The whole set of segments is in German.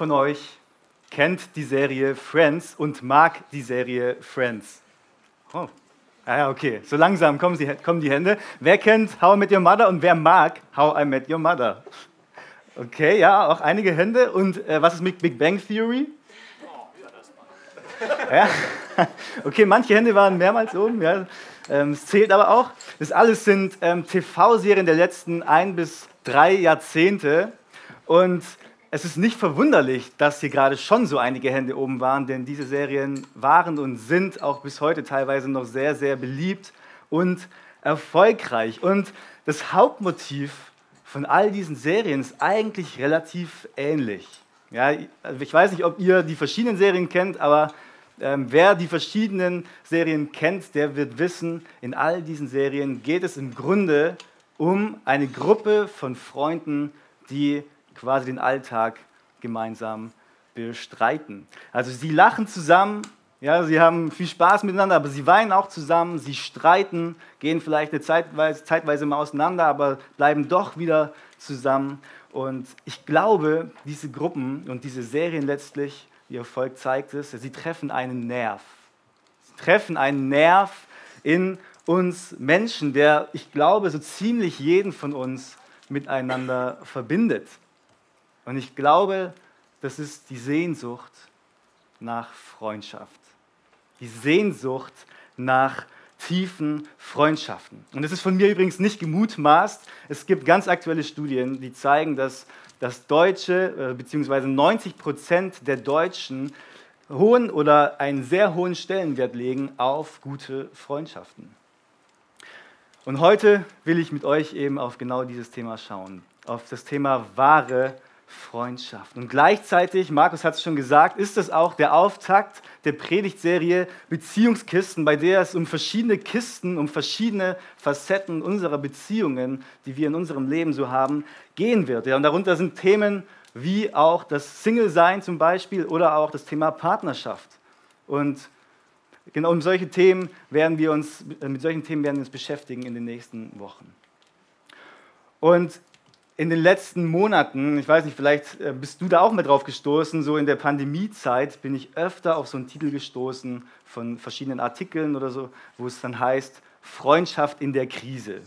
Von euch kennt die Serie Friends und mag die Serie Friends? Oh, ah ja, okay. So langsam kommen, sie, kommen die Hände. Wer kennt How I Met Your Mother und wer mag How I Met Your Mother? Okay, ja, auch einige Hände. Und äh, was ist mit Big Bang Theory? Ja? Okay, manche Hände waren mehrmals oben. Ja. Ähm, es zählt aber auch. Das alles sind ähm, TV-Serien der letzten ein bis drei Jahrzehnte. Und es ist nicht verwunderlich, dass hier gerade schon so einige Hände oben waren, denn diese Serien waren und sind auch bis heute teilweise noch sehr, sehr beliebt und erfolgreich. Und das Hauptmotiv von all diesen Serien ist eigentlich relativ ähnlich. Ja, ich weiß nicht, ob ihr die verschiedenen Serien kennt, aber ähm, wer die verschiedenen Serien kennt, der wird wissen, in all diesen Serien geht es im Grunde um eine Gruppe von Freunden, die quasi den Alltag gemeinsam bestreiten. Also sie lachen zusammen, ja, sie haben viel Spaß miteinander, aber sie weinen auch zusammen, sie streiten, gehen vielleicht eine Zeitweise, zeitweise mal auseinander, aber bleiben doch wieder zusammen. Und ich glaube, diese Gruppen und diese Serien letztlich, wie Erfolg zeigt es, sie treffen einen Nerv. Sie treffen einen Nerv in uns Menschen, der, ich glaube, so ziemlich jeden von uns miteinander verbindet. Und ich glaube, das ist die Sehnsucht nach Freundschaft. Die Sehnsucht nach tiefen Freundschaften. Und das ist von mir übrigens nicht gemutmaßt. Es gibt ganz aktuelle Studien, die zeigen, dass das Deutsche, äh, beziehungsweise 90 Prozent der Deutschen hohen oder einen sehr hohen Stellenwert legen auf gute Freundschaften. Und heute will ich mit euch eben auf genau dieses Thema schauen, auf das Thema wahre Freundschaft. Und gleichzeitig, Markus hat es schon gesagt, ist es auch der Auftakt der Predigtserie Beziehungskisten, bei der es um verschiedene Kisten, um verschiedene Facetten unserer Beziehungen, die wir in unserem Leben so haben, gehen wird. Ja, und darunter sind Themen wie auch das Single-Sein zum Beispiel oder auch das Thema Partnerschaft. Und genau um solche Themen werden wir uns, mit solchen Themen werden wir uns beschäftigen in den nächsten Wochen. Und in den letzten Monaten, ich weiß nicht, vielleicht äh, bist du da auch mit drauf gestoßen, so in der Pandemiezeit bin ich öfter auf so einen Titel gestoßen von verschiedenen Artikeln oder so, wo es dann heißt, Freundschaft in der Krise.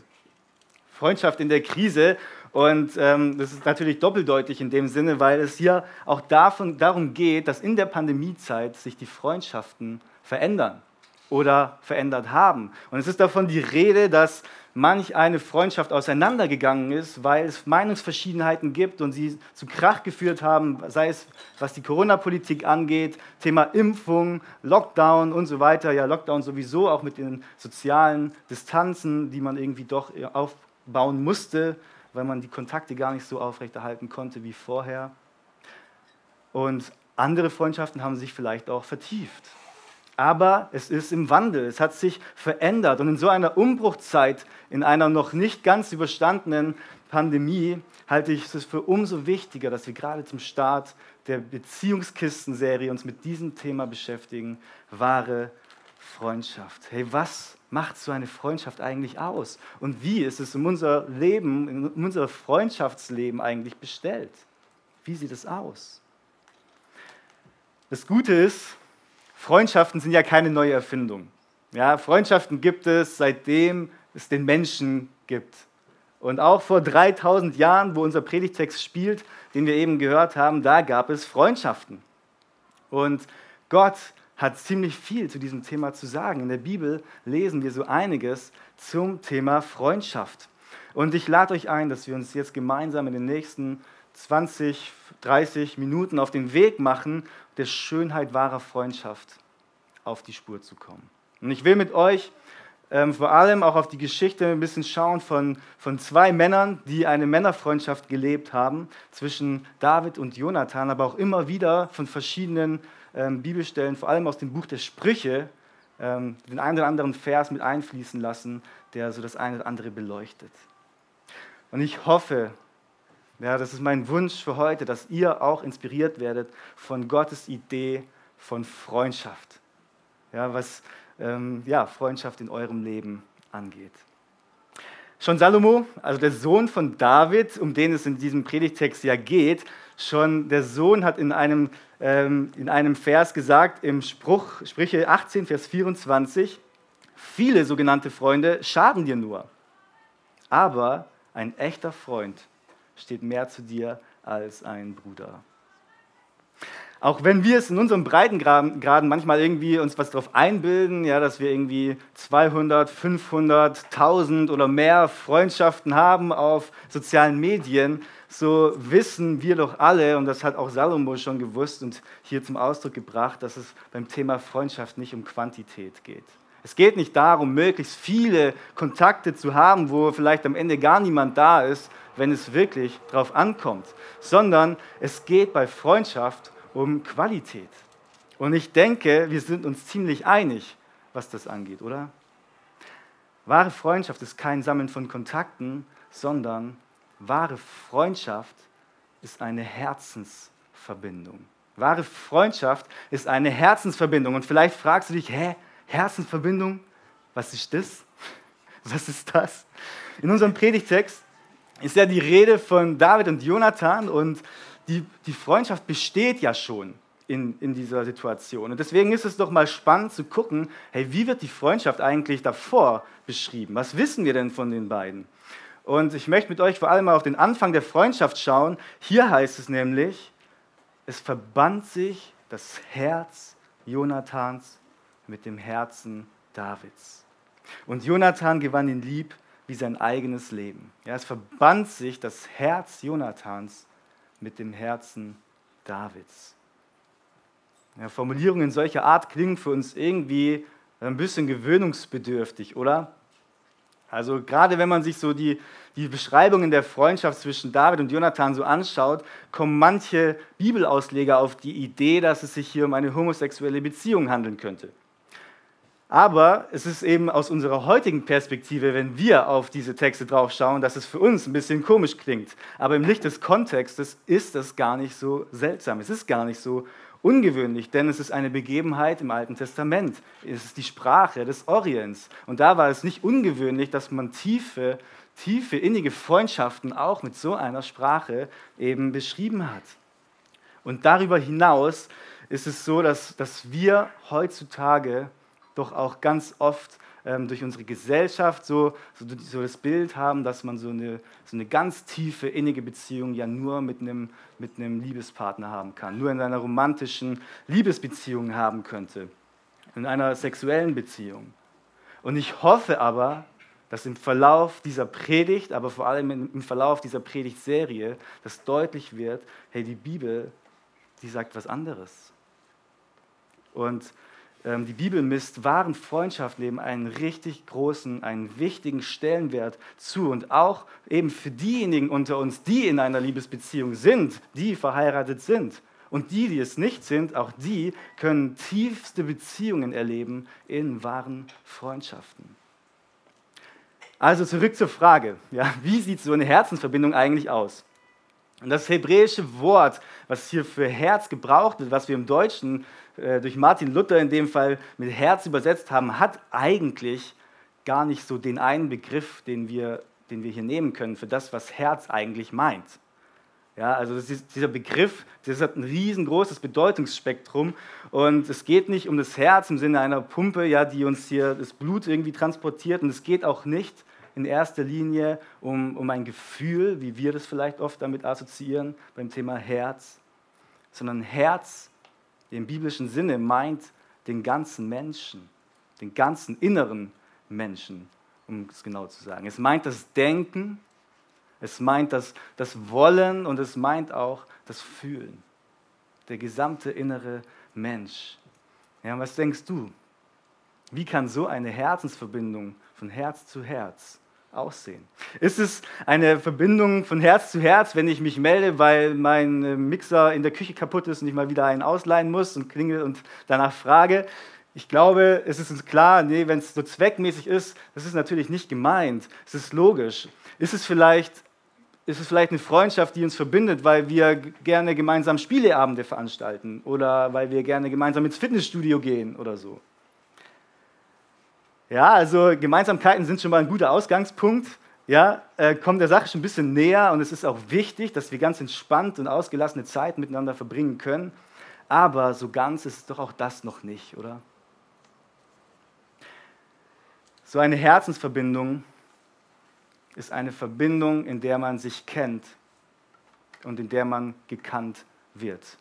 Freundschaft in der Krise. Und ähm, das ist natürlich doppeldeutig in dem Sinne, weil es hier auch davon, darum geht, dass in der Pandemiezeit sich die Freundschaften verändern oder verändert haben. Und es ist davon die Rede, dass manch eine Freundschaft auseinandergegangen ist, weil es Meinungsverschiedenheiten gibt und sie zu Krach geführt haben, sei es was die Corona-Politik angeht, Thema Impfung, Lockdown und so weiter. Ja, Lockdown sowieso auch mit den sozialen Distanzen, die man irgendwie doch aufbauen musste, weil man die Kontakte gar nicht so aufrechterhalten konnte wie vorher. Und andere Freundschaften haben sich vielleicht auch vertieft aber es ist im Wandel, es hat sich verändert. Und in so einer Umbruchzeit, in einer noch nicht ganz überstandenen Pandemie, halte ich es für umso wichtiger, dass wir gerade zum Start der Beziehungskistenserie uns mit diesem Thema beschäftigen, wahre Freundschaft. Hey, was macht so eine Freundschaft eigentlich aus? Und wie ist es in unser Leben, in unser Freundschaftsleben eigentlich bestellt? Wie sieht es aus? Das Gute ist, Freundschaften sind ja keine neue Erfindung. Ja, Freundschaften gibt es, seitdem es den Menschen gibt. Und auch vor 3000 Jahren, wo unser Predigtext spielt, den wir eben gehört haben, da gab es Freundschaften. Und Gott hat ziemlich viel zu diesem Thema zu sagen. In der Bibel lesen wir so einiges zum Thema Freundschaft. Und ich lade euch ein, dass wir uns jetzt gemeinsam in den nächsten 20, 30 Minuten auf den Weg machen, der Schönheit wahrer Freundschaft auf die Spur zu kommen. Und ich will mit euch ähm, vor allem auch auf die Geschichte ein bisschen schauen von, von zwei Männern, die eine Männerfreundschaft gelebt haben zwischen David und Jonathan, aber auch immer wieder von verschiedenen ähm, Bibelstellen, vor allem aus dem Buch der Sprüche, ähm, den einen oder anderen Vers mit einfließen lassen, der so das eine oder andere beleuchtet. Und ich hoffe, ja, das ist mein Wunsch für heute, dass ihr auch inspiriert werdet von Gottes Idee von Freundschaft. Ja, was ähm, ja, Freundschaft in eurem Leben angeht. Schon Salomo, also der Sohn von David, um den es in diesem Predigtext ja geht, schon der Sohn hat in einem, ähm, in einem Vers gesagt, im Spruch, Sprüche 18, Vers 24, viele sogenannte Freunde schaden dir nur, aber ein echter Freund steht mehr zu dir als ein Bruder. Auch wenn wir es in unserem Breitengraden manchmal irgendwie uns was darauf einbilden, ja, dass wir irgendwie 200, 500, 1000 oder mehr Freundschaften haben auf sozialen Medien, so wissen wir doch alle, und das hat auch Salomo schon gewusst und hier zum Ausdruck gebracht, dass es beim Thema Freundschaft nicht um Quantität geht. Es geht nicht darum, möglichst viele Kontakte zu haben, wo vielleicht am Ende gar niemand da ist, wenn es wirklich darauf ankommt, sondern es geht bei Freundschaft um Qualität. Und ich denke, wir sind uns ziemlich einig, was das angeht, oder? Wahre Freundschaft ist kein Sammeln von Kontakten, sondern wahre Freundschaft ist eine Herzensverbindung. Wahre Freundschaft ist eine Herzensverbindung. Und vielleicht fragst du dich, hä, Herzensverbindung, was ist das? Was ist das? In unserem Predigtext ist ja die Rede von David und Jonathan und die, die Freundschaft besteht ja schon in, in dieser Situation. Und deswegen ist es doch mal spannend zu gucken, hey, wie wird die Freundschaft eigentlich davor beschrieben? Was wissen wir denn von den beiden? Und ich möchte mit euch vor allem mal auf den Anfang der Freundschaft schauen. Hier heißt es nämlich, es verband sich das Herz Jonathans mit dem Herzen Davids. Und Jonathan gewann ihn lieb wie sein eigenes Leben. Ja, es verband sich das Herz Jonathans mit dem Herzen Davids. Ja, Formulierungen solcher Art klingen für uns irgendwie ein bisschen gewöhnungsbedürftig, oder? Also gerade wenn man sich so die, die Beschreibungen der Freundschaft zwischen David und Jonathan so anschaut, kommen manche Bibelausleger auf die Idee, dass es sich hier um eine homosexuelle Beziehung handeln könnte. Aber es ist eben aus unserer heutigen Perspektive, wenn wir auf diese Texte drauf schauen, dass es für uns ein bisschen komisch klingt. Aber im Licht des Kontextes ist das gar nicht so seltsam. Es ist gar nicht so ungewöhnlich, denn es ist eine Begebenheit im Alten Testament. Es ist die Sprache des Orients. Und da war es nicht ungewöhnlich, dass man tiefe, tiefe, innige Freundschaften auch mit so einer Sprache eben beschrieben hat. Und darüber hinaus ist es so, dass, dass wir heutzutage doch auch ganz oft ähm, durch unsere Gesellschaft so, so, so, das Bild haben, dass man so eine, so eine ganz tiefe, innige Beziehung ja nur mit einem, mit einem Liebespartner haben kann, nur in einer romantischen Liebesbeziehung haben könnte, in einer sexuellen Beziehung. Und ich hoffe aber, dass im Verlauf dieser Predigt, aber vor allem im Verlauf dieser Predigtserie, dass deutlich wird, hey, die Bibel, die sagt was anderes. Und die Bibel misst wahren Freundschaftsleben einen richtig großen, einen wichtigen Stellenwert zu. Und auch eben für diejenigen unter uns, die in einer Liebesbeziehung sind, die verheiratet sind. Und die, die es nicht sind, auch die können tiefste Beziehungen erleben in wahren Freundschaften. Also zurück zur Frage, ja, wie sieht so eine Herzensverbindung eigentlich aus? Und das hebräische Wort, was hier für Herz gebraucht wird, was wir im Deutschen äh, durch Martin Luther in dem Fall mit Herz übersetzt haben, hat eigentlich gar nicht so den einen Begriff, den wir, den wir hier nehmen können für das, was Herz eigentlich meint. Ja, also ist, dieser Begriff, das hat ein riesengroßes Bedeutungsspektrum und es geht nicht um das Herz im Sinne einer Pumpe, ja, die uns hier das Blut irgendwie transportiert und es geht auch nicht in erster Linie um, um ein Gefühl, wie wir das vielleicht oft damit assoziieren beim Thema Herz, sondern Herz im biblischen Sinne meint den ganzen Menschen, den ganzen inneren Menschen, um es genau zu sagen. Es meint das Denken, es meint das, das Wollen und es meint auch das Fühlen. Der gesamte innere Mensch. Ja, was denkst du? Wie kann so eine Herzensverbindung von Herz zu Herz aussehen? Ist es eine Verbindung von Herz zu Herz, wenn ich mich melde, weil mein äh, Mixer in der Küche kaputt ist und ich mal wieder einen ausleihen muss und klingel und danach frage? Ich glaube, es ist uns klar, nee, wenn es so zweckmäßig ist, das ist natürlich nicht gemeint. Es ist logisch. Ist es vielleicht ist es vielleicht eine Freundschaft, die uns verbindet, weil wir gerne gemeinsam Spieleabende veranstalten oder weil wir gerne gemeinsam ins Fitnessstudio gehen oder so. Ja, also Gemeinsamkeiten sind schon mal ein guter Ausgangspunkt. Ja, äh, kommt der Sache schon ein bisschen näher und es ist auch wichtig, dass wir ganz entspannt und ausgelassene Zeit miteinander verbringen können. Aber so ganz ist doch auch das noch nicht, oder? So eine Herzensverbindung ist eine Verbindung, in der man sich kennt und in der man gekannt wird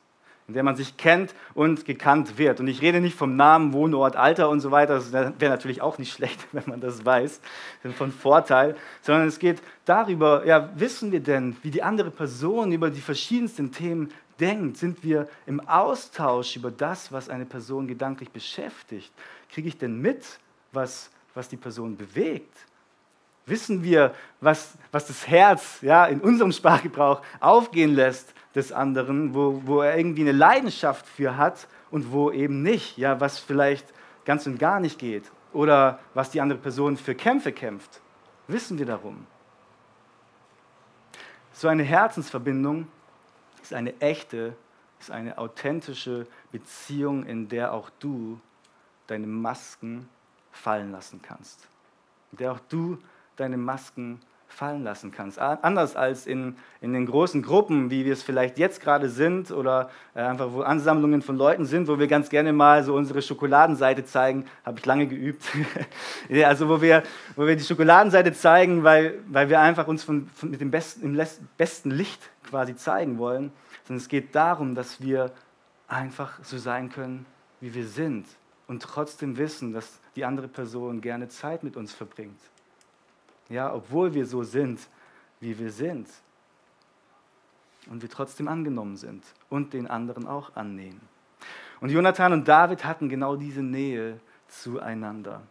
in der man sich kennt und gekannt wird. Und ich rede nicht vom Namen, Wohnort, Alter und so weiter, das wäre natürlich auch nicht schlecht, wenn man das weiß, von Vorteil, sondern es geht darüber, ja, wissen wir denn, wie die andere Person über die verschiedensten Themen denkt? Sind wir im Austausch über das, was eine Person gedanklich beschäftigt? Kriege ich denn mit, was, was die Person bewegt? Wissen wir, was, was das Herz ja, in unserem Sprachgebrauch aufgehen lässt, des anderen, wo, wo er irgendwie eine Leidenschaft für hat und wo eben nicht, ja, was vielleicht ganz und gar nicht geht oder was die andere Person für Kämpfe kämpft. Wissen wir darum. So eine Herzensverbindung ist eine echte, ist eine authentische Beziehung, in der auch du deine Masken fallen lassen kannst. In der auch du deine Masken fallen lassen kannst. Anders als in, in den großen Gruppen, wie wir es vielleicht jetzt gerade sind oder äh, einfach wo Ansammlungen von Leuten sind, wo wir ganz gerne mal so unsere Schokoladenseite zeigen, habe ich lange geübt. also wo wir, wo wir die Schokoladenseite zeigen, weil, weil wir einfach uns von, von mit dem besten, im besten Licht quasi zeigen wollen, sondern es geht darum, dass wir einfach so sein können, wie wir sind und trotzdem wissen, dass die andere Person gerne Zeit mit uns verbringt ja, obwohl wir so sind, wie wir sind. Und wir trotzdem angenommen sind und den anderen auch annehmen. Und Jonathan und David hatten genau diese Nähe zueinander,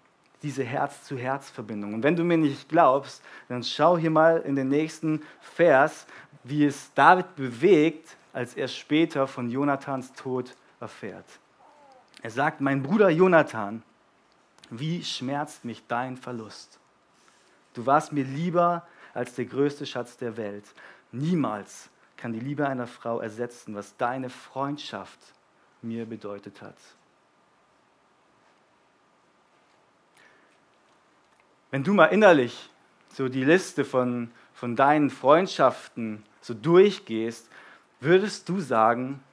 diese Herz-zu-Herz-Verbindung. Und wenn du mir nicht glaubst, dann schau hier mal in den nächsten Vers, wie es David bewegt, als er später von Jonathans Tod erfährt. Er sagt, mein Bruder Jonathan, wie schmerzt mich dein Verlust? Du warst mir lieber als der größte Schatz der Welt. Niemals kann die Liebe einer Frau ersetzen, was deine Freundschaft mir bedeutet hat. Wenn du mal innerlich so die Liste von, von deinen Freundschaften so durchgehst, würdest du sagen,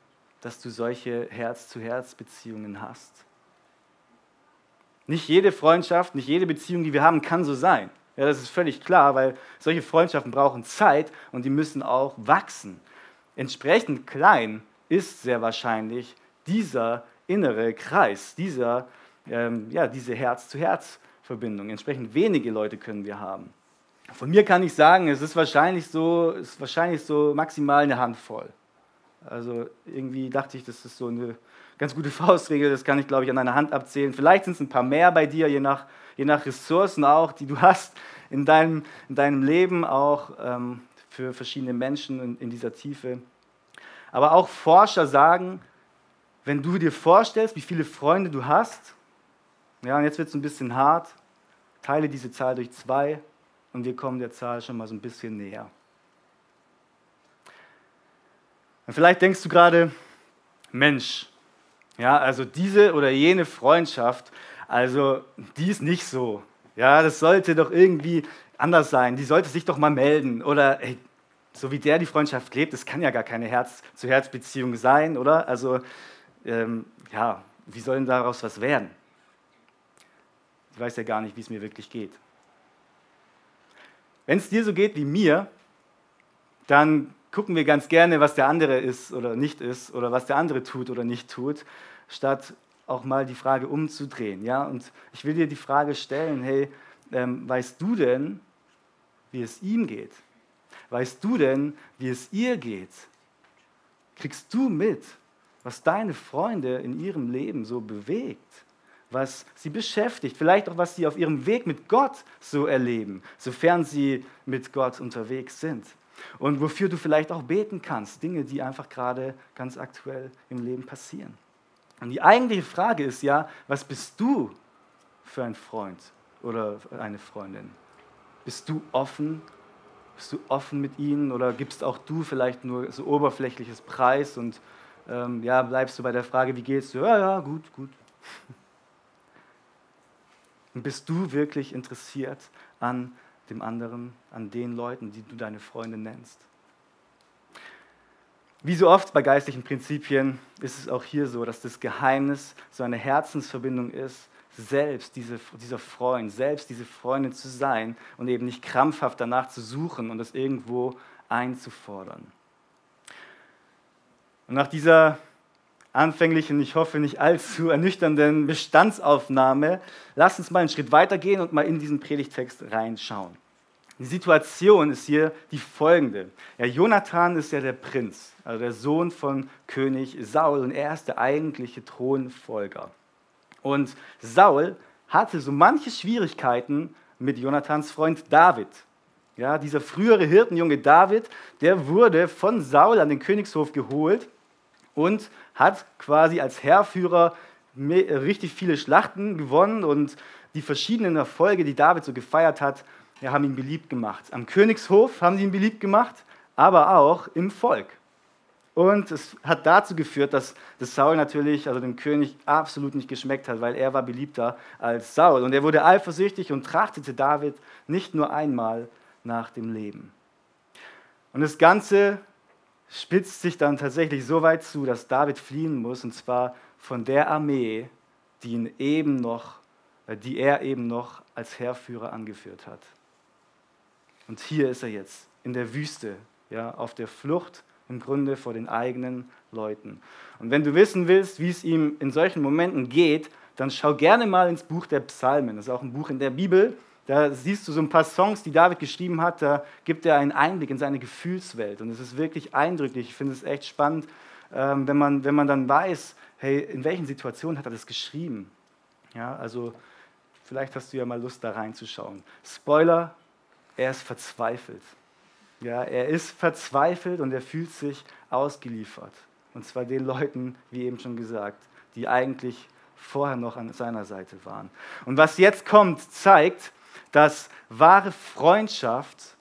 dass du solche Herz-zu-Herz-Beziehungen hast? Nicht jede Freundschaft, nicht jede Beziehung, die wir haben, kann so sein. Ja, das ist völlig klar, weil solche Freundschaften brauchen Zeit und die müssen auch wachsen. Entsprechend klein ist sehr wahrscheinlich dieser innere Kreis, dieser, ähm, ja, diese Herz-zu-Herz-Verbindung. Entsprechend wenige Leute können wir haben. Von mir kann ich sagen, es ist wahrscheinlich so, ist wahrscheinlich so maximal eine Handvoll. Also irgendwie dachte ich, das ist so eine ganz gute Faustregel, das kann ich, glaube ich, an einer Hand abzählen. Vielleicht sind es ein paar mehr bei dir, je nach, je nach Ressourcen auch, die du hast in deinem, in deinem Leben, auch ähm, für verschiedene Menschen in, in dieser Tiefe. Aber auch Forscher sagen, wenn du dir vorstellst, wie viele Freunde du hast, ja, und jetzt wird es ein bisschen hart, teile diese Zahl durch zwei und wir kommen der Zahl schon mal so ein bisschen näher. Und vielleicht denkst du gerade, Mensch, ja, also diese oder jene Freundschaft, also die ist nicht so. Ja, das sollte doch irgendwie anders sein. Die sollte sich doch mal melden. Oder ey, so wie der die Freundschaft lebt, das kann ja gar keine Herz-zu-Herz-Beziehung sein, oder? Also, ähm, ja, wie soll denn daraus was werden? Ich weiß ja gar nicht, wie es mir wirklich geht. Wenn es dir so geht wie mir, dann gucken wir ganz gerne, was der andere ist oder nicht ist oder was der andere tut oder nicht tut, statt auch mal die Frage umzudrehen. Ja? Und ich will dir die Frage stellen, hey, ähm, weißt du denn, wie es ihm geht? Weißt du denn, wie es ihr geht? Kriegst du mit, was deine Freunde in ihrem Leben so bewegt? was sie beschäftigt, vielleicht auch was sie auf ihrem Weg mit Gott so erleben, sofern sie mit Gott unterwegs sind. Und wofür du vielleicht auch beten kannst, Dinge, die einfach gerade ganz aktuell im Leben passieren. Und die eigentliche Frage ist ja, was bist du für ein Freund oder eine Freundin? Bist du offen? Bist du offen mit ihnen oder gibst auch du vielleicht nur so oberflächliches Preis und ähm, ja, bleibst du bei der Frage, wie geht's dir? Ja, ja, gut, gut. Und bist du wirklich interessiert an dem anderen, an den Leuten, die du deine Freunde nennst? Wie so oft bei geistlichen Prinzipien ist es auch hier so, dass das Geheimnis so eine Herzensverbindung ist, selbst diese, dieser Freund, selbst diese Freundin zu sein und eben nicht krampfhaft danach zu suchen und es irgendwo einzufordern. Und nach dieser anfänglichen, ich hoffe nicht allzu ernüchternden Bestandsaufnahme, lass uns mal einen Schritt weitergehen und mal in diesen Predigtext reinschauen. Die Situation ist hier die folgende. Ja, Jonathan ist ja der Prinz, also der Sohn von König Saul und er ist der eigentliche Thronfolger. Und Saul hatte so manche Schwierigkeiten mit Jonathans Freund David. Ja, dieser frühere Hirtenjunge David, der wurde von Saul an den Königshof geholt und hat quasi als Heerführer richtig viele Schlachten gewonnen und die verschiedenen Erfolge, die David so gefeiert hat, haben ihn beliebt gemacht. Am Königshof haben sie ihn beliebt gemacht, aber auch im Volk. Und es hat dazu geführt, dass das Saul natürlich, also dem König, absolut nicht geschmeckt hat, weil er war beliebter als Saul. Und er wurde eifersüchtig und trachtete David nicht nur einmal nach dem Leben. Und das Ganze spitzt sich dann tatsächlich so weit zu, dass David fliehen muss, und zwar von der Armee, die, ihn eben noch, äh, die er eben noch als Heerführer angeführt hat. Und hier ist er jetzt in der Wüste, ja, auf der Flucht im Grunde vor den eigenen Leuten. Und wenn du wissen willst, wie es ihm in solchen Momenten geht, dann schau gerne mal ins Buch der Psalmen. Das ist auch ein Buch in der Bibel. Da siehst du so ein paar Songs, die David geschrieben hat. Da gibt er einen Einblick in seine Gefühlswelt. Und es ist wirklich eindrücklich. Ich finde es echt spannend, ähm, wenn man, wenn man dann weiß, hey, in welchen Situationen hat er das geschrieben. Ja, also vielleicht hast du ja mal Lust, da reinzuschauen. Spoiler, er ist verzweifelt. Ja, er ist verzweifelt und er fühlt sich ausgeliefert. Und zwar den Leuten, wie eben schon gesagt, die eigentlich vorher noch an seiner Seite waren. Und was jetzt kommt, zeigt, dass wahre Freundschaft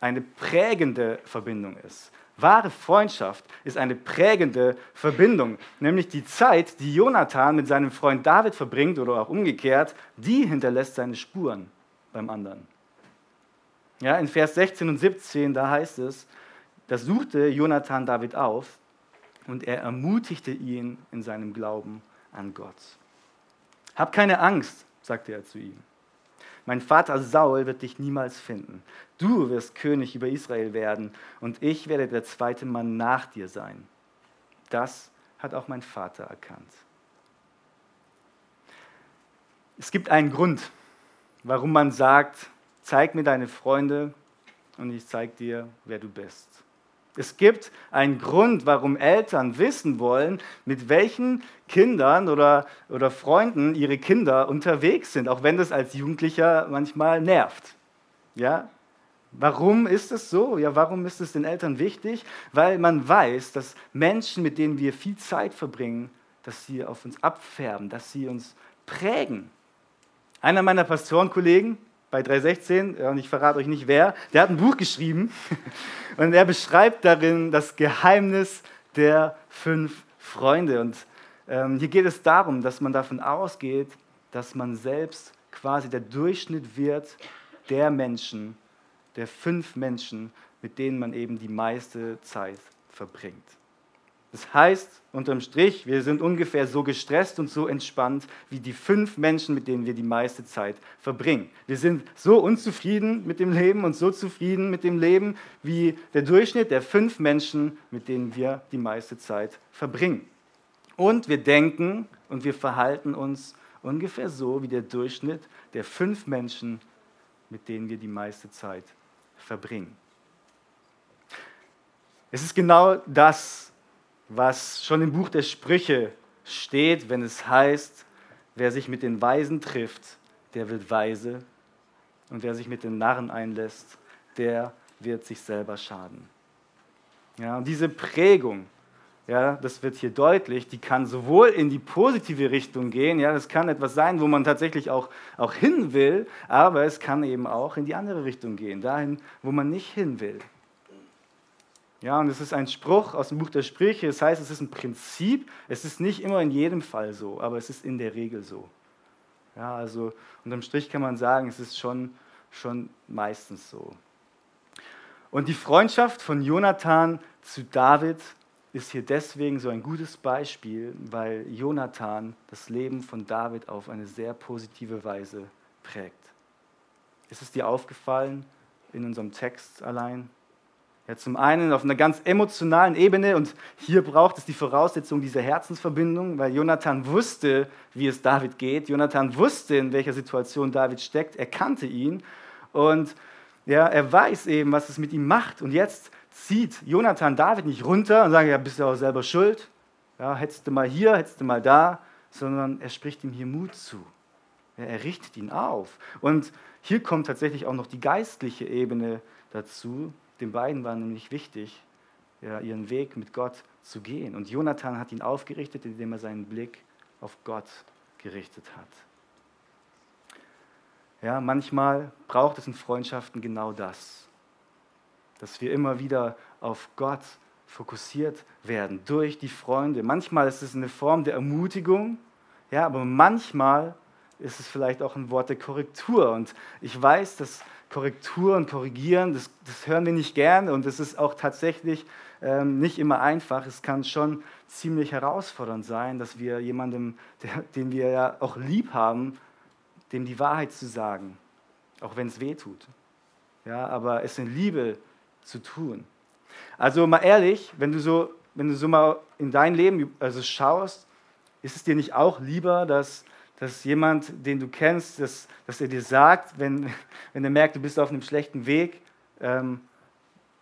eine prägende Verbindung ist. Wahre Freundschaft ist eine prägende Verbindung, nämlich die Zeit, die Jonathan mit seinem Freund David verbringt oder auch umgekehrt, die hinterlässt seine Spuren beim anderen. Ja, in Vers 16 und 17, da heißt es, da suchte Jonathan David auf und er ermutigte ihn in seinem Glauben an Gott. Hab keine Angst, sagte er zu ihm. Mein Vater Saul wird dich niemals finden. Du wirst König über Israel werden und ich werde der zweite Mann nach dir sein. Das hat auch mein Vater erkannt. Es gibt einen Grund, warum man sagt, zeig mir deine Freunde und ich zeig dir, wer du bist. Es gibt einen Grund, warum Eltern wissen wollen, mit welchen Kindern oder, oder Freunden ihre Kinder unterwegs sind, auch wenn das als Jugendlicher manchmal nervt. Ja? Warum ist es so? Ja, warum ist es den Eltern wichtig? Weil man weiß, dass Menschen, mit denen wir viel Zeit verbringen, dass sie auf uns abfärben, dass sie uns prägen. Einer meiner Pastorenkollegen, bei 316, und ich verrate euch nicht wer, der hat ein Buch geschrieben und er beschreibt darin das Geheimnis der fünf Freunde. Und ähm, hier geht es darum, dass man davon ausgeht, dass man selbst quasi der Durchschnitt wird der Menschen, der fünf Menschen, mit denen man eben die meiste Zeit verbringt. Das heißt, unterm Strich, wir sind ungefähr so gestresst und so entspannt wie die fünf Menschen, mit denen wir die meiste Zeit verbringen. Wir sind so unzufrieden mit dem Leben und so zufrieden mit dem Leben wie der Durchschnitt der fünf Menschen, mit denen wir die meiste Zeit verbringen. Und wir denken und wir verhalten uns ungefähr so wie der Durchschnitt der fünf Menschen, mit denen wir die meiste Zeit verbringen. Es ist genau das, was schon im Buch der Sprüche steht, wenn es heißt, wer sich mit den Weisen trifft, der wird weise. Und wer sich mit den Narren einlässt, der wird sich selber schaden. Ja, und diese Prägung, ja, das wird hier deutlich, die kann sowohl in die positive Richtung gehen, ja, das kann etwas sein, wo man tatsächlich auch, auch hin will, aber es kann eben auch in die andere Richtung gehen, dahin, wo man nicht hin will. Ja, und es ist ein Spruch aus dem Buch der Sprüche, das heißt, es ist ein Prinzip, es ist nicht immer in jedem Fall so, aber es ist in der Regel so. Ja, also unterm Strich kann man sagen, es ist schon, schon meistens so. Und die Freundschaft von Jonathan zu David ist hier deswegen so ein gutes Beispiel, weil Jonathan das Leben von David auf eine sehr positive Weise prägt. Ist es dir aufgefallen in unserem Text allein? Ja, zum einen auf einer ganz emotionalen Ebene und hier braucht es die Voraussetzung dieser Herzensverbindung, weil Jonathan wusste, wie es David geht. Jonathan wusste, in welcher Situation David steckt. Er kannte ihn und ja, er weiß eben, was es mit ihm macht. Und jetzt zieht Jonathan David nicht runter und sagt, ja, bist du auch selber schuld. Ja, hättest du mal hier, hättest du mal da, sondern er spricht ihm hier Mut zu. Ja, er richtet ihn auf. Und hier kommt tatsächlich auch noch die geistliche Ebene dazu, den beiden war nämlich wichtig, ja, ihren Weg mit Gott zu gehen. Und Jonathan hat ihn aufgerichtet, indem er seinen Blick auf Gott gerichtet hat. Ja, manchmal braucht es in Freundschaften genau das, dass wir immer wieder auf Gott fokussiert werden durch die Freunde. Manchmal ist es eine Form der Ermutigung, ja, aber manchmal ist es vielleicht auch ein Wort der Korrektur. Und ich weiß, dass Korrektur und Korrigieren, das, das hören wir nicht gern und es ist auch tatsächlich ähm, nicht immer einfach. Es kann schon ziemlich herausfordernd sein, dass wir jemandem, der, den wir ja auch lieb haben, dem die Wahrheit zu sagen, auch wenn es weh tut. Ja, aber es in Liebe zu tun. Also mal ehrlich, wenn du so, wenn du so mal in dein Leben also schaust, ist es dir nicht auch lieber, dass dass jemand, den du kennst, dass, dass er dir sagt, wenn, wenn er merkt, du bist auf einem schlechten Weg, ähm,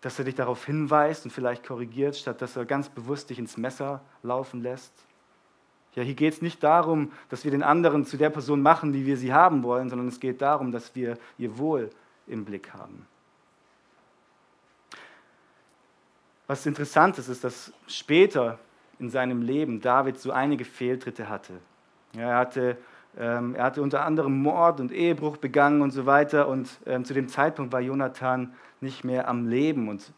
dass er dich darauf hinweist und vielleicht korrigiert, statt dass er ganz bewusst dich ins Messer laufen lässt. Ja, hier geht es nicht darum, dass wir den anderen zu der Person machen, wie wir sie haben wollen, sondern es geht darum, dass wir ihr Wohl im Blick haben. Was interessant ist, ist, dass später in seinem Leben David so einige Fehltritte hatte. Ja, er, hatte, ähm, er hatte unter anderem Mord und Ehebruch begangen und so weiter. Und ähm, zu dem Zeitpunkt war Jonathan nicht mehr am Leben. Und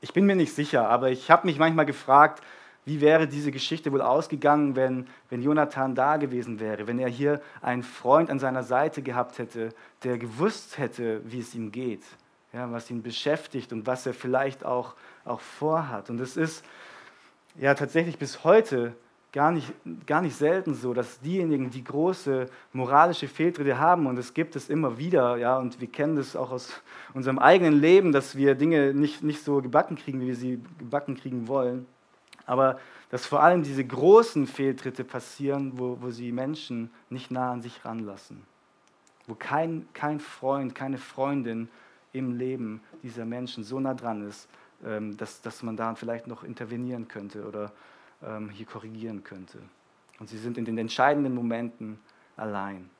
ich bin mir nicht sicher, aber ich habe mich manchmal gefragt, wie wäre diese Geschichte wohl ausgegangen, wenn, wenn Jonathan da gewesen wäre, wenn er hier einen Freund an seiner Seite gehabt hätte, der gewusst hätte, wie es ihm geht, ja, was ihn beschäftigt und was er vielleicht auch, auch vorhat. Und es ist ja tatsächlich bis heute gar nicht, gar nicht selten so, dass diejenigen, die große moralische Fehltritte haben, und es gibt es immer wieder, ja, und wir kennen das auch aus unserem eigenen Leben, dass wir Dinge nicht, nicht so gebacken kriegen, wie wir sie gebacken kriegen wollen, aber dass vor allem diese großen Fehltritte passieren, wo, wo sie Menschen nicht nah an sich ranlassen, wo kein, kein Freund, keine Freundin im Leben dieser Menschen so nah dran ist, ähm, dass, dass man da vielleicht noch intervenieren könnte oder ähm, hier korrigieren könnte. Und sie sind in den entscheidenden Momenten allein.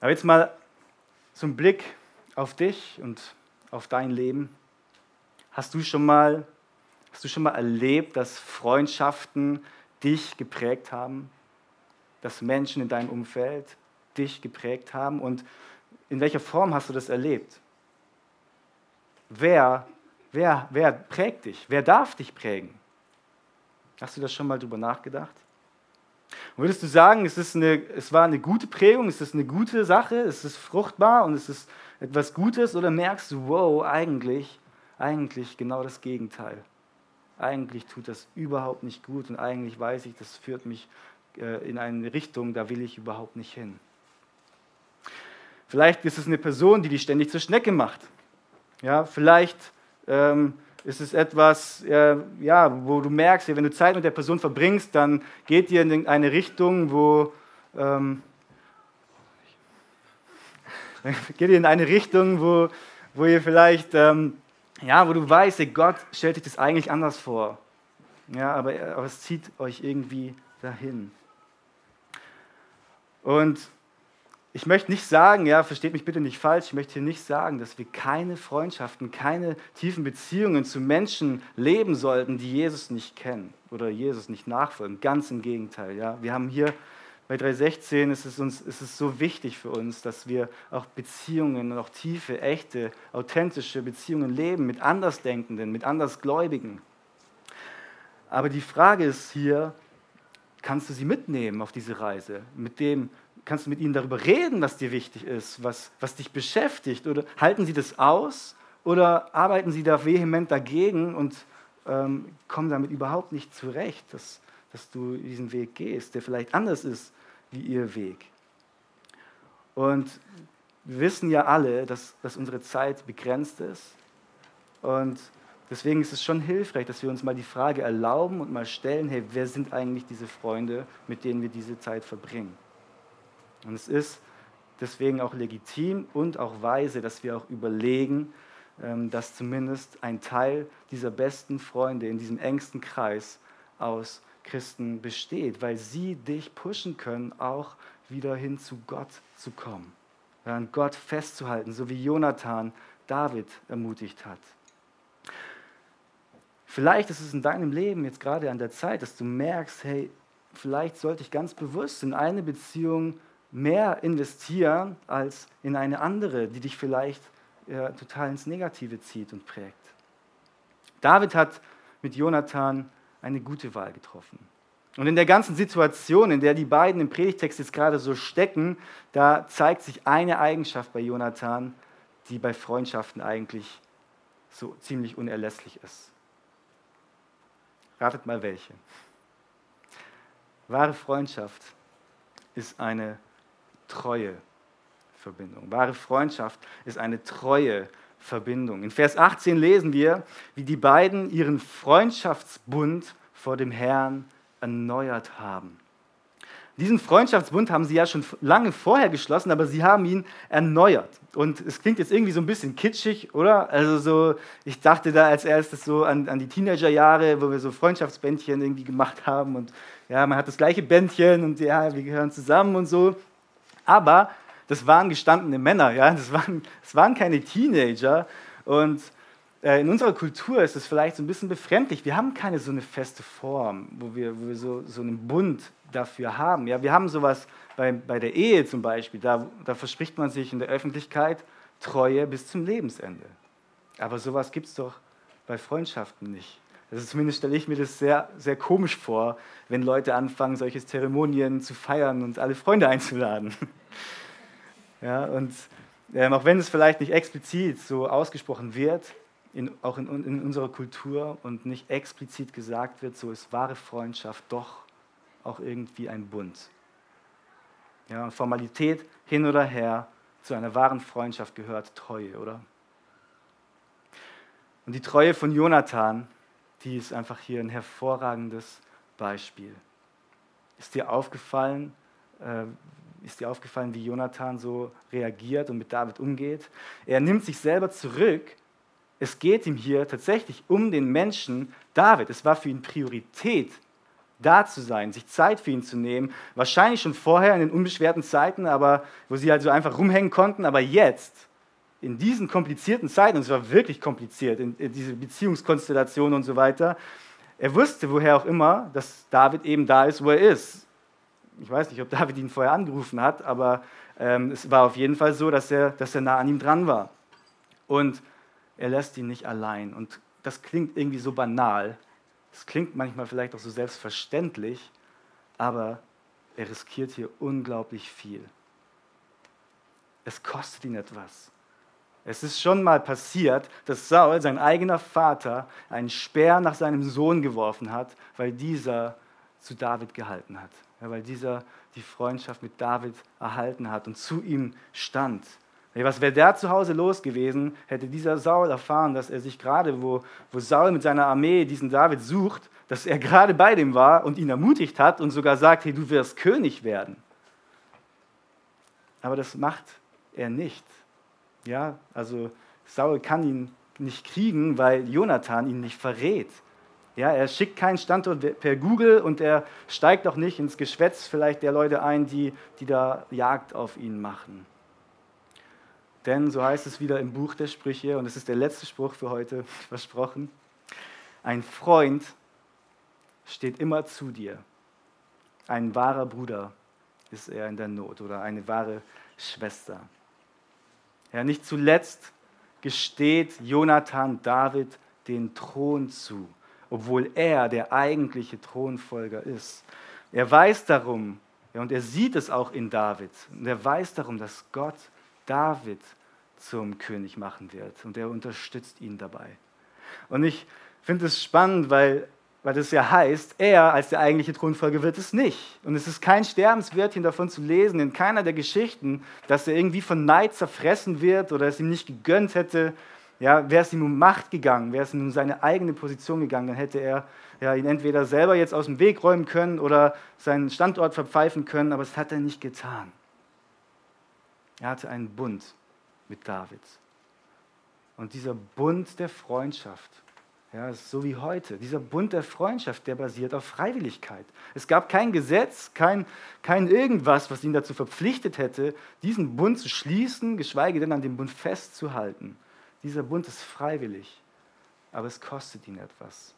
Aber jetzt mal zum Blick auf dich und auf dein Leben. Hast du schon mal, hast du schon mal erlebt, dass Freundschaften dich geprägt haben? Dass Menschen in deinem Umfeld dich geprägt haben? Und in welcher Form hast du das erlebt? Wer Wer, wer prägt dich? Wer darf dich prägen? Hast du das schon mal drüber nachgedacht? Würdest du sagen, es, ist eine, es war eine gute Prägung, es ist eine gute Sache, es ist fruchtbar und es ist etwas Gutes? Oder merkst du, wow, eigentlich, eigentlich genau das Gegenteil? Eigentlich tut das überhaupt nicht gut und eigentlich weiß ich, das führt mich äh, in eine Richtung, da will ich überhaupt nicht hin. Vielleicht ist es eine Person, die dich ständig zur Schnecke macht. Ja, vielleicht ähm, ist es etwas, äh, ja, wo du merkst, wenn du Zeit mit der Person verbringst, dann geht ihr in eine Richtung, wo ähm, geht ihr in eine Richtung, wo, wo ihr vielleicht, ähm, ja, wo du weißt, Gott stellt sich das eigentlich anders vor. Ja, aber, aber es zieht euch irgendwie dahin. Und ich möchte nicht sagen, ja, versteht mich bitte nicht falsch, ich möchte hier nicht sagen, dass wir keine Freundschaften, keine tiefen Beziehungen zu Menschen leben sollten, die Jesus nicht kennen oder Jesus nicht nachfolgen. Ganz im Gegenteil. Ja. Wir haben hier bei 316 ist es, uns, ist es so wichtig für uns, dass wir auch Beziehungen, auch tiefe, echte, authentische Beziehungen leben mit Andersdenkenden, mit Andersgläubigen. Aber die Frage ist hier, kannst du sie mitnehmen auf diese Reise? Mit dem, kannst du mit ihnen darüber reden, was dir wichtig ist, was, was dich beschäftigt? Oder halten sie das aus? Oder arbeiten sie da vehement dagegen und ähm, kommen damit überhaupt nicht zurecht, dass, dass du diesen Weg gehst, der vielleicht anders ist wie ihr Weg? Und wir wissen ja alle, dass, dass unsere Zeit begrenzt ist. Und Deswegen ist es schon hilfreich, dass wir uns mal die Frage erlauben und mal stellen, hey, wer sind eigentlich diese Freunde, mit denen wir diese Zeit verbringen? Und es ist deswegen auch legitim und auch weise, dass wir auch überlegen, ähm, dass zumindest ein Teil dieser besten Freunde in diesem engsten Kreis aus Christen besteht, weil sie dich pushen können, auch wieder hin zu Gott zu kommen, an Gott festzuhalten, so wie Jonathan David ermutigt hat. Vielleicht ist es in deinem Leben jetzt gerade an der Zeit, dass du merkst, hey, vielleicht sollte ich ganz bewusst in eine Beziehung mehr investieren als in eine andere, die dich vielleicht ja, total ins Negative zieht und prägt. David hat mit Jonathan eine gute Wahl getroffen. Und in der ganzen Situation, in der die beiden im Predigtext jetzt gerade so stecken, da zeigt sich eine Eigenschaft bei Jonathan, die bei Freundschaften eigentlich so ziemlich unerlässlich ist. Ratet mal welche. Wahre Freundschaft ist eine treue Verbindung. Wahre Freundschaft ist eine treue Verbindung. In Vers 18 lesen wir, wie die beiden ihren Freundschaftsbund vor dem Herrn erneuert haben. Diesen Freundschaftsbund haben sie ja schon lange vorher geschlossen, aber sie haben ihn erneuert. Und es klingt jetzt irgendwie so ein bisschen kitschig, oder? Also so, ich dachte da als erstes so an, an die Teenagerjahre, wo wir so Freundschaftsbändchen irgendwie gemacht haben und ja, man hat das gleiche Bändchen und ja, wir gehören zusammen und so. Aber das waren gestandene Männer, ja, das waren, das waren keine Teenager und äh, in unserer Kultur ist es vielleicht so ein bisschen befremdlich. Wir haben keine so eine feste Form, wo wir, wo wir so, so einen Bund dafür haben. Ja, wir haben sowas bei, bei der Ehe zum Beispiel, da, da verspricht man sich in der Öffentlichkeit Treue bis zum Lebensende. Aber sowas gibt es doch bei Freundschaften nicht. Also zumindest stelle ich mir das sehr, sehr komisch vor, wenn Leute anfangen, solche Zeremonien zu feiern und alle Freunde einzuladen. Ja, und ähm, auch wenn es vielleicht nicht explizit so ausgesprochen wird, in, auch in, in unserer Kultur und nicht explizit gesagt wird, so ist wahre Freundschaft doch auch irgendwie ein Bund. Ja, Formalität hin oder her, zu einer wahren Freundschaft gehört Treue, oder? Und die Treue von Jonathan, die ist einfach hier ein hervorragendes Beispiel. Ist dir aufgefallen, äh, ist dir aufgefallen, wie Jonathan so reagiert und mit David umgeht? Er nimmt sich selber zurück. Es geht ihm hier tatsächlich um den Menschen David. Es war für ihn Priorität, da zu sein, sich Zeit für ihn zu nehmen. Wahrscheinlich schon vorher in den unbeschwerten Zeiten, aber wo sie halt so einfach rumhängen konnten. Aber jetzt, in diesen komplizierten Zeiten, und es war wirklich kompliziert, in, in diese Beziehungskonstellation und so weiter, er wusste, woher auch immer, dass David eben da ist, wo er ist. Ich weiß nicht, ob David ihn vorher angerufen hat, aber ähm, es war auf jeden Fall so, dass er, dass er nah an ihm dran war. Und er lässt ihn nicht allein. Und das klingt irgendwie so banal, es klingt manchmal vielleicht auch so selbstverständlich, aber er riskiert hier unglaublich viel. Es kostet ihn etwas. Es ist schon mal passiert, dass Saul, sein eigener Vater, einen Speer nach seinem Sohn geworfen hat, weil dieser zu David gehalten hat, ja, weil dieser die Freundschaft mit David erhalten hat und zu ihm stand. Was wäre da zu Hause los gewesen, hätte dieser Saul erfahren, dass er sich gerade, wo, wo Saul mit seiner Armee diesen David sucht, dass er gerade bei dem war und ihn ermutigt hat und sogar sagt, hey, du wirst König werden. Aber das macht er nicht. Ja, also Saul kann ihn nicht kriegen, weil Jonathan ihn nicht verrät. Ja, er schickt keinen Standort per Google und er steigt auch nicht ins Geschwätz vielleicht der Leute ein, die, die da Jagd auf ihn machen. Denn so heißt es wieder im Buch der Sprüche, und es ist der letzte Spruch für heute, versprochen, ein Freund steht immer zu dir. Ein wahrer Bruder ist er in der Not oder eine wahre Schwester. Ja, nicht zuletzt gesteht Jonathan David den Thron zu, obwohl er der eigentliche Thronfolger ist. Er weiß darum, und er sieht es auch in David, und er weiß darum, dass Gott David zum König machen wird und er unterstützt ihn dabei. Und ich finde es spannend, weil weil das ja heißt, er als der eigentliche Thronfolger wird es nicht. Und es ist kein Sterbenswörtchen davon zu lesen, in keiner der Geschichten, dass er irgendwie von Neid zerfressen wird oder es ihm nicht gegönnt hätte. Ja, wäre es ihm um Macht gegangen, wäre es ihm um seine eigene Position gegangen, dann hätte er ja, ihn entweder selber jetzt aus dem Weg räumen können oder seinen Standort verpfeifen können, aber das hat er nicht getan. Er hatte einen Bund mit David. Und dieser Bund der Freundschaft, ja, so wie heute. Dieser Bund der Freundschaft, der basiert auf Freiwilligkeit. Es gab kein Gesetz, kein, kein irgendwas, was ihn dazu verpflichtet hätte, diesen Bund zu schließen, geschweige denn an dem Bund festzuhalten. Dieser Bund ist freiwillig, aber es kostet ihn etwas.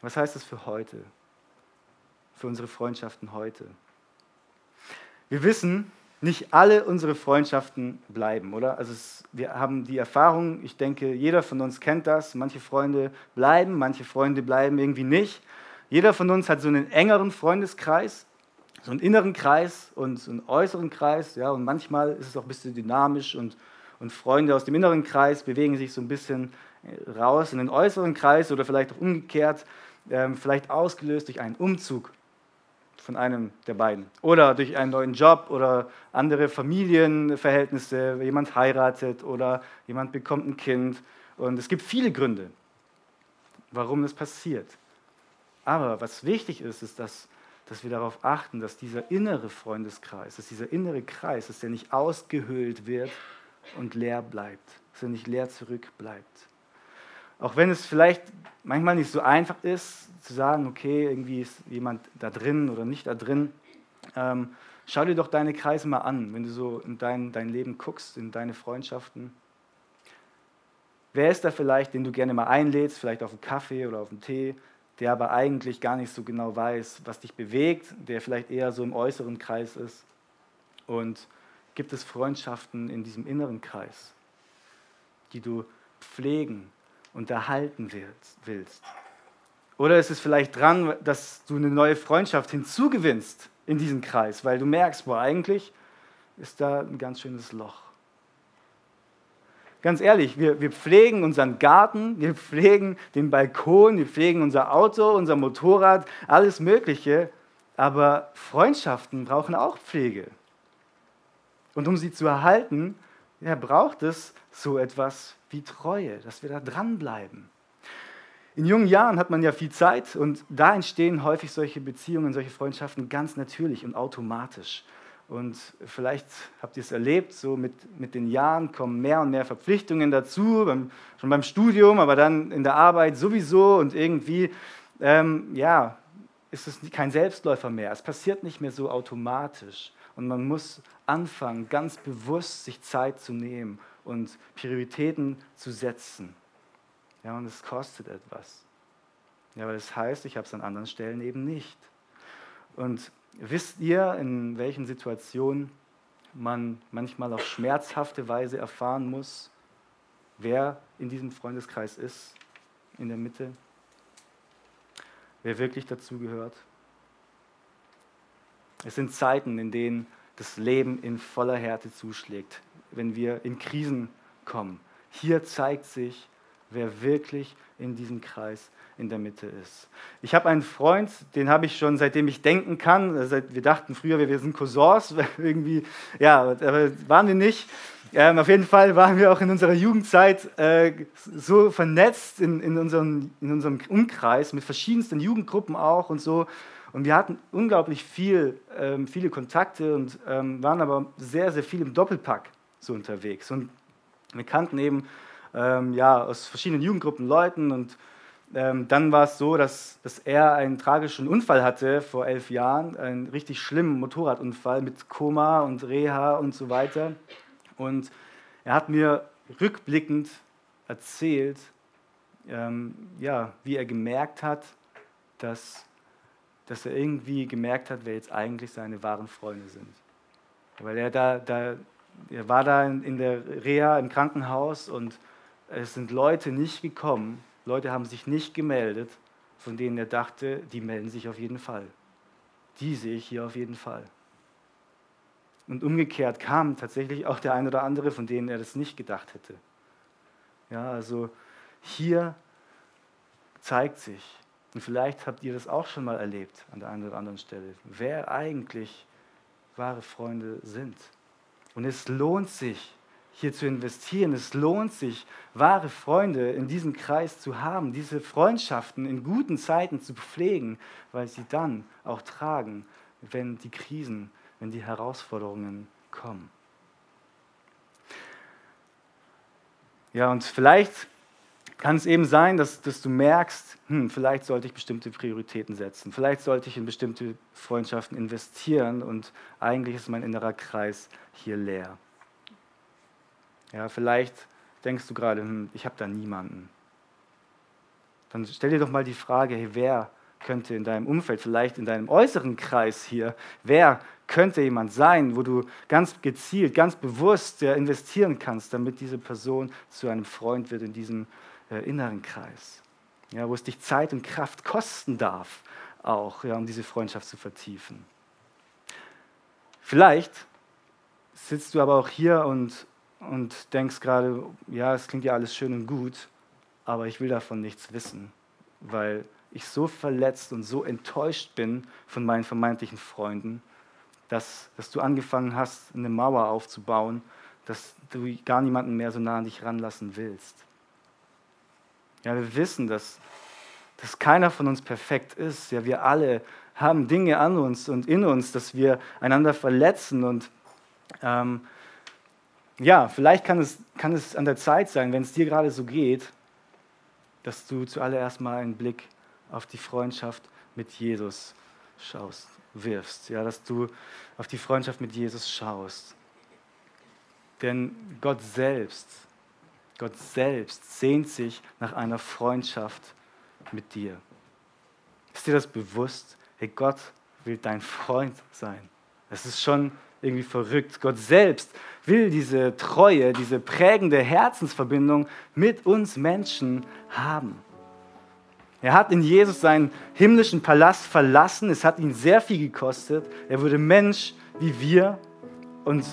Was heißt das für heute? Für unsere Freundschaften heute? Wir wissen, nicht alle unsere Freundschaften bleiben, oder? Also es, wir haben die Erfahrung, ich denke, jeder von uns kennt das. Manche Freunde bleiben, manche Freunde bleiben irgendwie nicht. Jeder von uns hat so einen engeren Freundeskreis, so einen inneren Kreis und so einen äußeren Kreis. Ja, und manchmal ist es auch ein bisschen dynamisch und, und Freunde aus dem inneren Kreis bewegen sich so ein bisschen äh, raus in den äußeren Kreis oder vielleicht auch umgekehrt, ähm, vielleicht ausgelöst durch einen Umzug von einem der beiden. Oder durch einen neuen Job oder andere Familienverhältnisse, jemand heiratet oder jemand bekommt ein Kind. Und es gibt viele Gründe, warum das passiert. Aber was wichtig ist, ist, dass, dass wir darauf achten, dass dieser innere Freundeskreis, dass dieser innere Kreis, dass der nicht ausgehöhlt wird und leer bleibt, dass er nicht leer zurückbleibt. Auch wenn es vielleicht manchmal nicht so einfach ist, zu sagen, okay, irgendwie ist jemand da drin oder nicht da drin. Ähm, schau dir doch deine Kreise mal an, wenn du so in dein, dein Leben guckst, in deine Freundschaften. Wer ist da vielleicht, den du gerne mal einlädst, vielleicht auf einen Kaffee oder auf einen Tee, der aber eigentlich gar nicht so genau weiß, was dich bewegt, der vielleicht eher so im äußeren Kreis ist? Und gibt es Freundschaften in diesem inneren Kreis, die du pflegen unterhalten willst. Oder ist es vielleicht dran, dass du eine neue Freundschaft hinzugewinnst in diesen Kreis, weil du merkst, wo eigentlich ist da ein ganz schönes Loch. Ganz ehrlich, wir, wir pflegen unseren Garten, wir pflegen den Balkon, wir pflegen unser Auto, unser Motorrad, alles Mögliche, aber Freundschaften brauchen auch Pflege. Und um sie zu erhalten, ja, braucht es so etwas wie Treue, dass wir da dranbleiben. In jungen Jahren hat man ja viel Zeit und da entstehen häufig solche Beziehungen, solche Freundschaften ganz natürlich und automatisch. Und vielleicht habt ihr es erlebt, so mit, mit den Jahren kommen mehr und mehr Verpflichtungen dazu, beim, schon beim Studium, aber dann in der Arbeit sowieso und irgendwie, ähm, ja, ist es kein Selbstläufer mehr. Es passiert nicht mehr so automatisch. Und man muss anfangen, ganz bewusst sich Zeit zu nehmen und Prioritäten zu setzen. Ja, und es kostet etwas. Ja, aber das heißt, ich habe es an anderen Stellen eben nicht. Und wisst ihr, in welchen Situationen man manchmal auf schmerzhafte Weise erfahren muss, wer in diesem Freundeskreis ist, in der Mitte? Wer wirklich dazu gehört? Es sind Zeiten, in denen das Leben in voller Härte zuschlägt, wenn wir in Krisen kommen. Hier zeigt sich, wer wirklich in diesem Kreis in der Mitte ist. Ich habe einen Freund, den habe ich schon seitdem ich denken kann. Wir dachten früher, wir sind Cousins, irgendwie, ja, aber waren wir nicht. Ähm, auf jeden Fall waren wir auch in unserer Jugendzeit äh, so vernetzt in, in, unserem, in unserem Umkreis mit verschiedensten Jugendgruppen auch und so. Und wir hatten unglaublich viel, ähm, viele Kontakte und ähm, waren aber sehr, sehr viel im Doppelpack so unterwegs. Und wir kannten eben ähm, ja, aus verschiedenen Jugendgruppen Leuten und ähm, dann war es so, dass, dass er einen tragischen Unfall hatte vor elf Jahren, einen richtig schlimmen Motorradunfall mit Koma und Reha und so weiter. Und er hat mir rückblickend erzählt, ähm, ja, wie er gemerkt hat, dass, dass er irgendwie gemerkt hat, wer jetzt eigentlich seine wahren Freunde sind. Weil er da, da er war da in, in der Reha im Krankenhaus und es sind Leute nicht gekommen, Leute haben sich nicht gemeldet, von denen er dachte, die melden sich auf jeden Fall. Die sehe ich hier auf jeden Fall. Und umgekehrt kam tatsächlich auch der ein oder andere, von denen er das nicht gedacht hätte. Ja, also hier zeigt sich, und vielleicht habt ihr das auch schon mal erlebt an der einen oder anderen Stelle, wer eigentlich wahre Freunde sind. Und es lohnt sich, hier zu investieren. Es lohnt sich, wahre Freunde in diesem Kreis zu haben, diese Freundschaften in guten Zeiten zu pflegen, weil sie dann auch tragen, wenn die Krisen, wenn die Herausforderungen kommen. Ja, und vielleicht kann es eben sein, dass, dass du merkst, hm, vielleicht sollte ich bestimmte Prioritäten setzen, vielleicht sollte ich in bestimmte Freundschaften investieren und eigentlich ist mein innerer Kreis hier leer. Ja, vielleicht denkst du gerade, hm, ich habe da niemanden. Dann stell dir doch mal die Frage, hey, wer könnte in deinem Umfeld, vielleicht in deinem äußeren Kreis hier, wer könnte jemand sein, wo du ganz gezielt, ganz bewusst ja, investieren kannst, damit diese Person zu einem Freund wird in diesem äh, inneren Kreis. Ja, wo es dich Zeit und Kraft kosten darf, auch, ja, um diese Freundschaft zu vertiefen. Vielleicht sitzt du aber auch hier und und denkst gerade, ja, es klingt ja alles schön und gut, aber ich will davon nichts wissen, weil ich so verletzt und so enttäuscht bin von meinen vermeintlichen Freunden, dass, dass du angefangen hast, eine Mauer aufzubauen, dass du gar niemanden mehr so nah an dich ranlassen willst. Ja, wir wissen, dass, dass keiner von uns perfekt ist. Ja, wir alle haben Dinge an uns und in uns, dass wir einander verletzen und ähm, ja, vielleicht kann es, kann es an der Zeit sein, wenn es dir gerade so geht, dass du zuallererst mal einen Blick auf die Freundschaft mit Jesus schaust, wirfst. Ja, dass du auf die Freundschaft mit Jesus schaust. Denn Gott selbst, Gott selbst sehnt sich nach einer Freundschaft mit dir. Ist dir das bewusst? Hey, Gott will dein Freund sein. Es ist schon irgendwie verrückt. Gott selbst will diese Treue, diese prägende Herzensverbindung mit uns Menschen haben. Er hat in Jesus seinen himmlischen Palast verlassen. Es hat ihn sehr viel gekostet. Er wurde Mensch wie wir. Und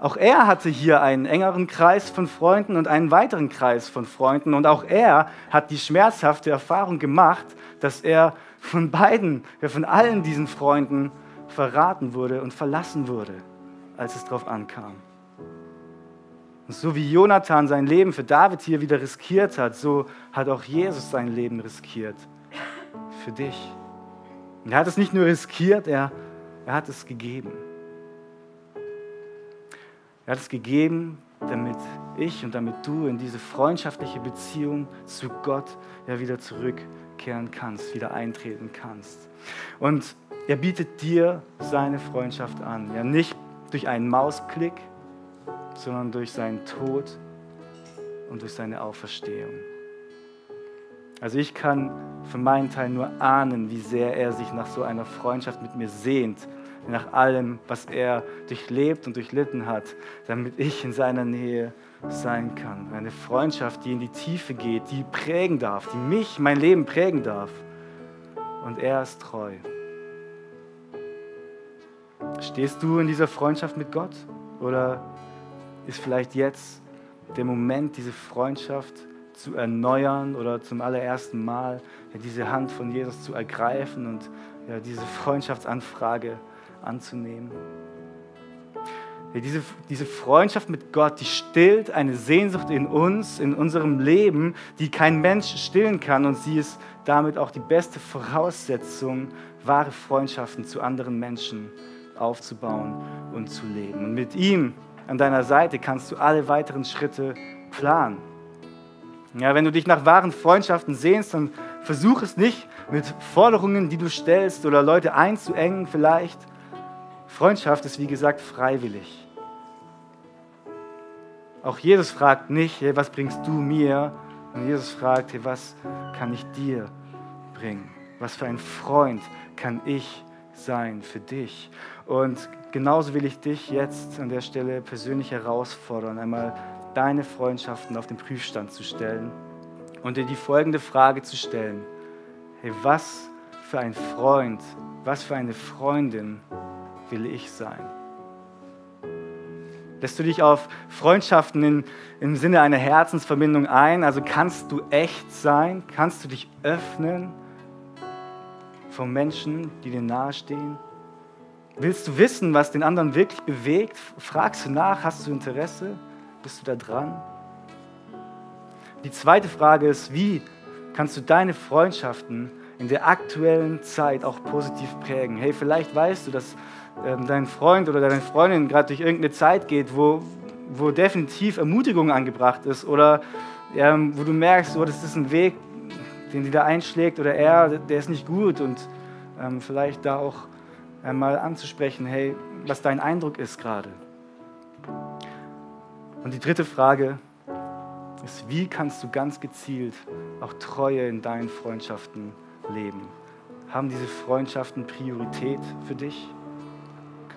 auch er hatte hier einen engeren Kreis von Freunden und einen weiteren Kreis von Freunden. Und auch er hat die schmerzhafte Erfahrung gemacht, dass er von beiden, von allen diesen Freunden verraten wurde und verlassen wurde, als es darauf ankam. Und so wie Jonathan sein Leben für David hier wieder riskiert hat, so hat auch Jesus sein Leben riskiert für dich. Und er hat es nicht nur riskiert, er, er hat es gegeben. Er hat es gegeben, damit ich und damit du in diese freundschaftliche Beziehung zu Gott ja wieder zurückkehren kannst, wieder eintreten kannst. Und er bietet dir seine Freundschaft an. Ja, nicht durch einen Mausklick, sondern durch seinen Tod und durch seine Auferstehung. Also ich kann für meinen Teil nur ahnen, wie sehr er sich nach so einer Freundschaft mit mir sehnt, nach allem, was er durchlebt und durchlitten hat, damit ich in seiner Nähe sein kann. Eine Freundschaft, die in die Tiefe geht, die prägen darf, die mich, mein Leben prägen darf. Und er ist treu. Stehst du in dieser Freundschaft mit Gott oder ist vielleicht jetzt der Moment, diese Freundschaft zu erneuern oder zum allerersten Mal ja, diese Hand von Jesus zu ergreifen und ja, diese Freundschaftsanfrage anzunehmen. Diese, diese Freundschaft mit Gott, die stillt eine Sehnsucht in uns, in unserem Leben, die kein Mensch stillen kann. Und sie ist damit auch die beste Voraussetzung, wahre Freundschaften zu anderen Menschen aufzubauen und zu leben. Und mit ihm an deiner Seite kannst du alle weiteren Schritte planen. Ja, wenn du dich nach wahren Freundschaften sehnst, dann versuch es nicht mit Forderungen, die du stellst oder Leute einzuengen vielleicht. Freundschaft ist wie gesagt freiwillig. Auch Jesus fragt nicht, hey, was bringst du mir? Und Jesus fragt, hey, was kann ich dir bringen? Was für ein Freund kann ich sein für dich? Und genauso will ich dich jetzt an der Stelle persönlich herausfordern, einmal deine Freundschaften auf den Prüfstand zu stellen und dir die folgende Frage zu stellen. Hey, was für ein Freund, was für eine Freundin will ich sein? Lässt du dich auf Freundschaften in, im Sinne einer Herzensverbindung ein? Also kannst du echt sein? Kannst du dich öffnen vor Menschen, die dir nahestehen? Willst du wissen, was den anderen wirklich bewegt? Fragst du nach? Hast du Interesse? Bist du da dran? Die zweite Frage ist, wie kannst du deine Freundschaften in der aktuellen Zeit auch positiv prägen? Hey, vielleicht weißt du, dass dein Freund oder deine Freundin gerade durch irgendeine Zeit geht, wo, wo definitiv Ermutigung angebracht ist oder ähm, wo du merkst, oh, das ist ein Weg, den sie da einschlägt oder er, der ist nicht gut und ähm, vielleicht da auch einmal anzusprechen, hey, was dein Eindruck ist gerade. Und die dritte Frage ist, wie kannst du ganz gezielt auch Treue in deinen Freundschaften leben? Haben diese Freundschaften Priorität für dich?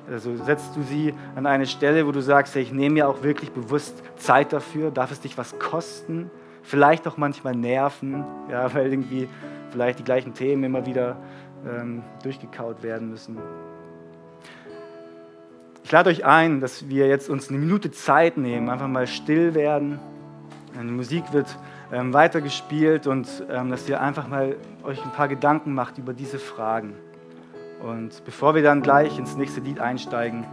Also setzt du sie an eine Stelle, wo du sagst, ich nehme mir auch wirklich bewusst Zeit dafür, darf es dich was kosten, vielleicht auch manchmal nerven, ja, weil irgendwie vielleicht die gleichen Themen immer wieder ähm, durchgekaut werden müssen. Ich lade euch ein, dass wir jetzt uns eine Minute Zeit nehmen, einfach mal still werden. Die Musik wird ähm, weitergespielt und ähm, dass ihr einfach mal euch ein paar Gedanken macht über diese Fragen. Und bevor wir dann gleich ins nächste Lied einsteigen,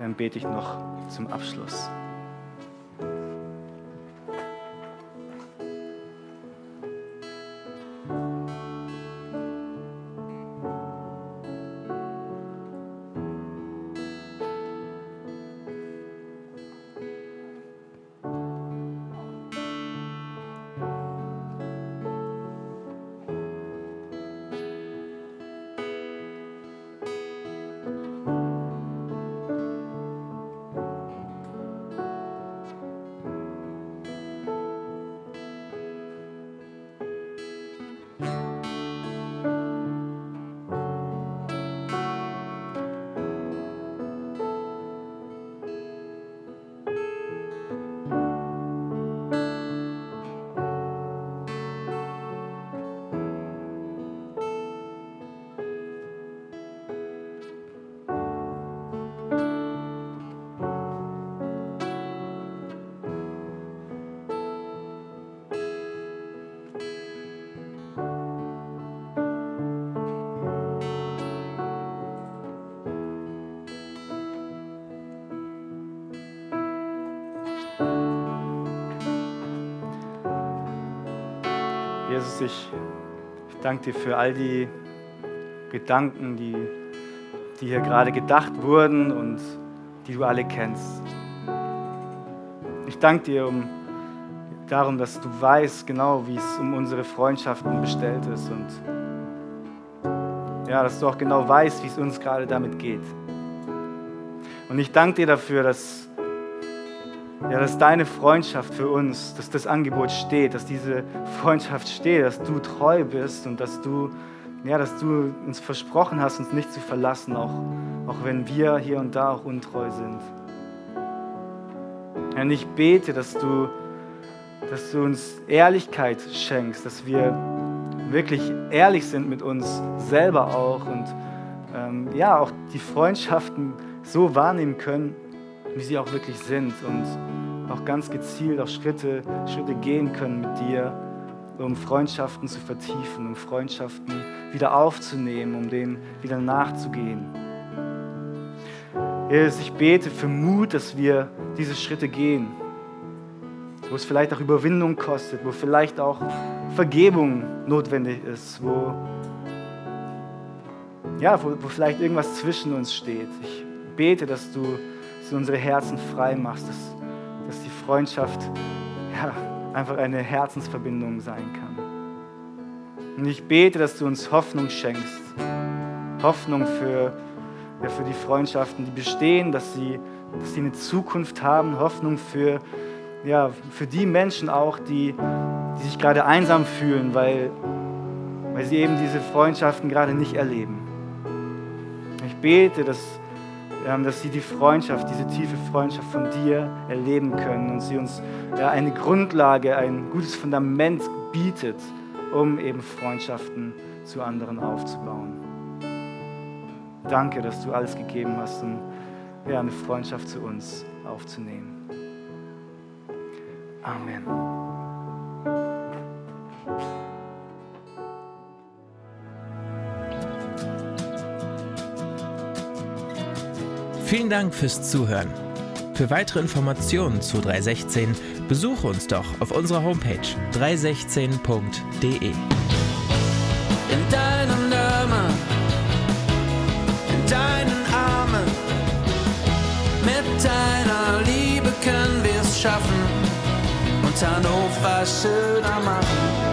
ähm, bete ich noch zum Abschluss. Jesus, ich, danke dir für all die Gedanken, die, die hier gerade gedacht wurden und die du alle kennst. Ich danke dir um, darum, dass du weißt genau, wie es um unsere Freundschaften bestellt ist und ja, dass du auch genau weißt, wie es uns gerade damit geht. Und ich danke dir dafür, dass ja, dass deine Freundschaft für uns, dass das Angebot steht, dass diese Freundschaft steht, dass du treu bist und dass du, ja, dass du uns versprochen hast, uns nicht zu verlassen, auch, auch wenn wir hier und da auch untreu sind. Ja, und ich bete, dass du, dass du uns Ehrlichkeit schenkst, dass wir wirklich ehrlich sind mit uns selber auch und ähm, ja, auch die Freundschaften so wahrnehmen können, wie sie auch wirklich sind und auch ganz gezielt auch Schritte, Schritte gehen können mit dir, um Freundschaften zu vertiefen, um Freundschaften wieder aufzunehmen, um denen wieder nachzugehen. Jesus, ich bete für Mut, dass wir diese Schritte gehen, wo es vielleicht auch Überwindung kostet, wo vielleicht auch Vergebung notwendig ist, wo, ja, wo, wo vielleicht irgendwas zwischen uns steht. Ich bete, dass du dass du unsere Herzen frei machst, dass, dass die Freundschaft ja, einfach eine Herzensverbindung sein kann. Und ich bete, dass du uns Hoffnung schenkst. Hoffnung für, ja, für die Freundschaften, die bestehen, dass sie, dass sie eine Zukunft haben. Hoffnung für, ja, für die Menschen auch, die, die sich gerade einsam fühlen, weil, weil sie eben diese Freundschaften gerade nicht erleben. Ich bete, dass, dass sie die Freundschaft, diese tiefe Freundschaft von dir erleben können und sie uns eine Grundlage, ein gutes Fundament bietet, um eben Freundschaften zu anderen aufzubauen. Danke, dass du alles gegeben hast, um eine Freundschaft zu uns aufzunehmen. Amen. Vielen Dank fürs Zuhören. Für weitere Informationen zu 316 besuche uns doch auf unserer Homepage 316.de. in deinen Armen, in deinen Armen. Mit deiner Liebe können wir es schaffen und Hannover schöner machen.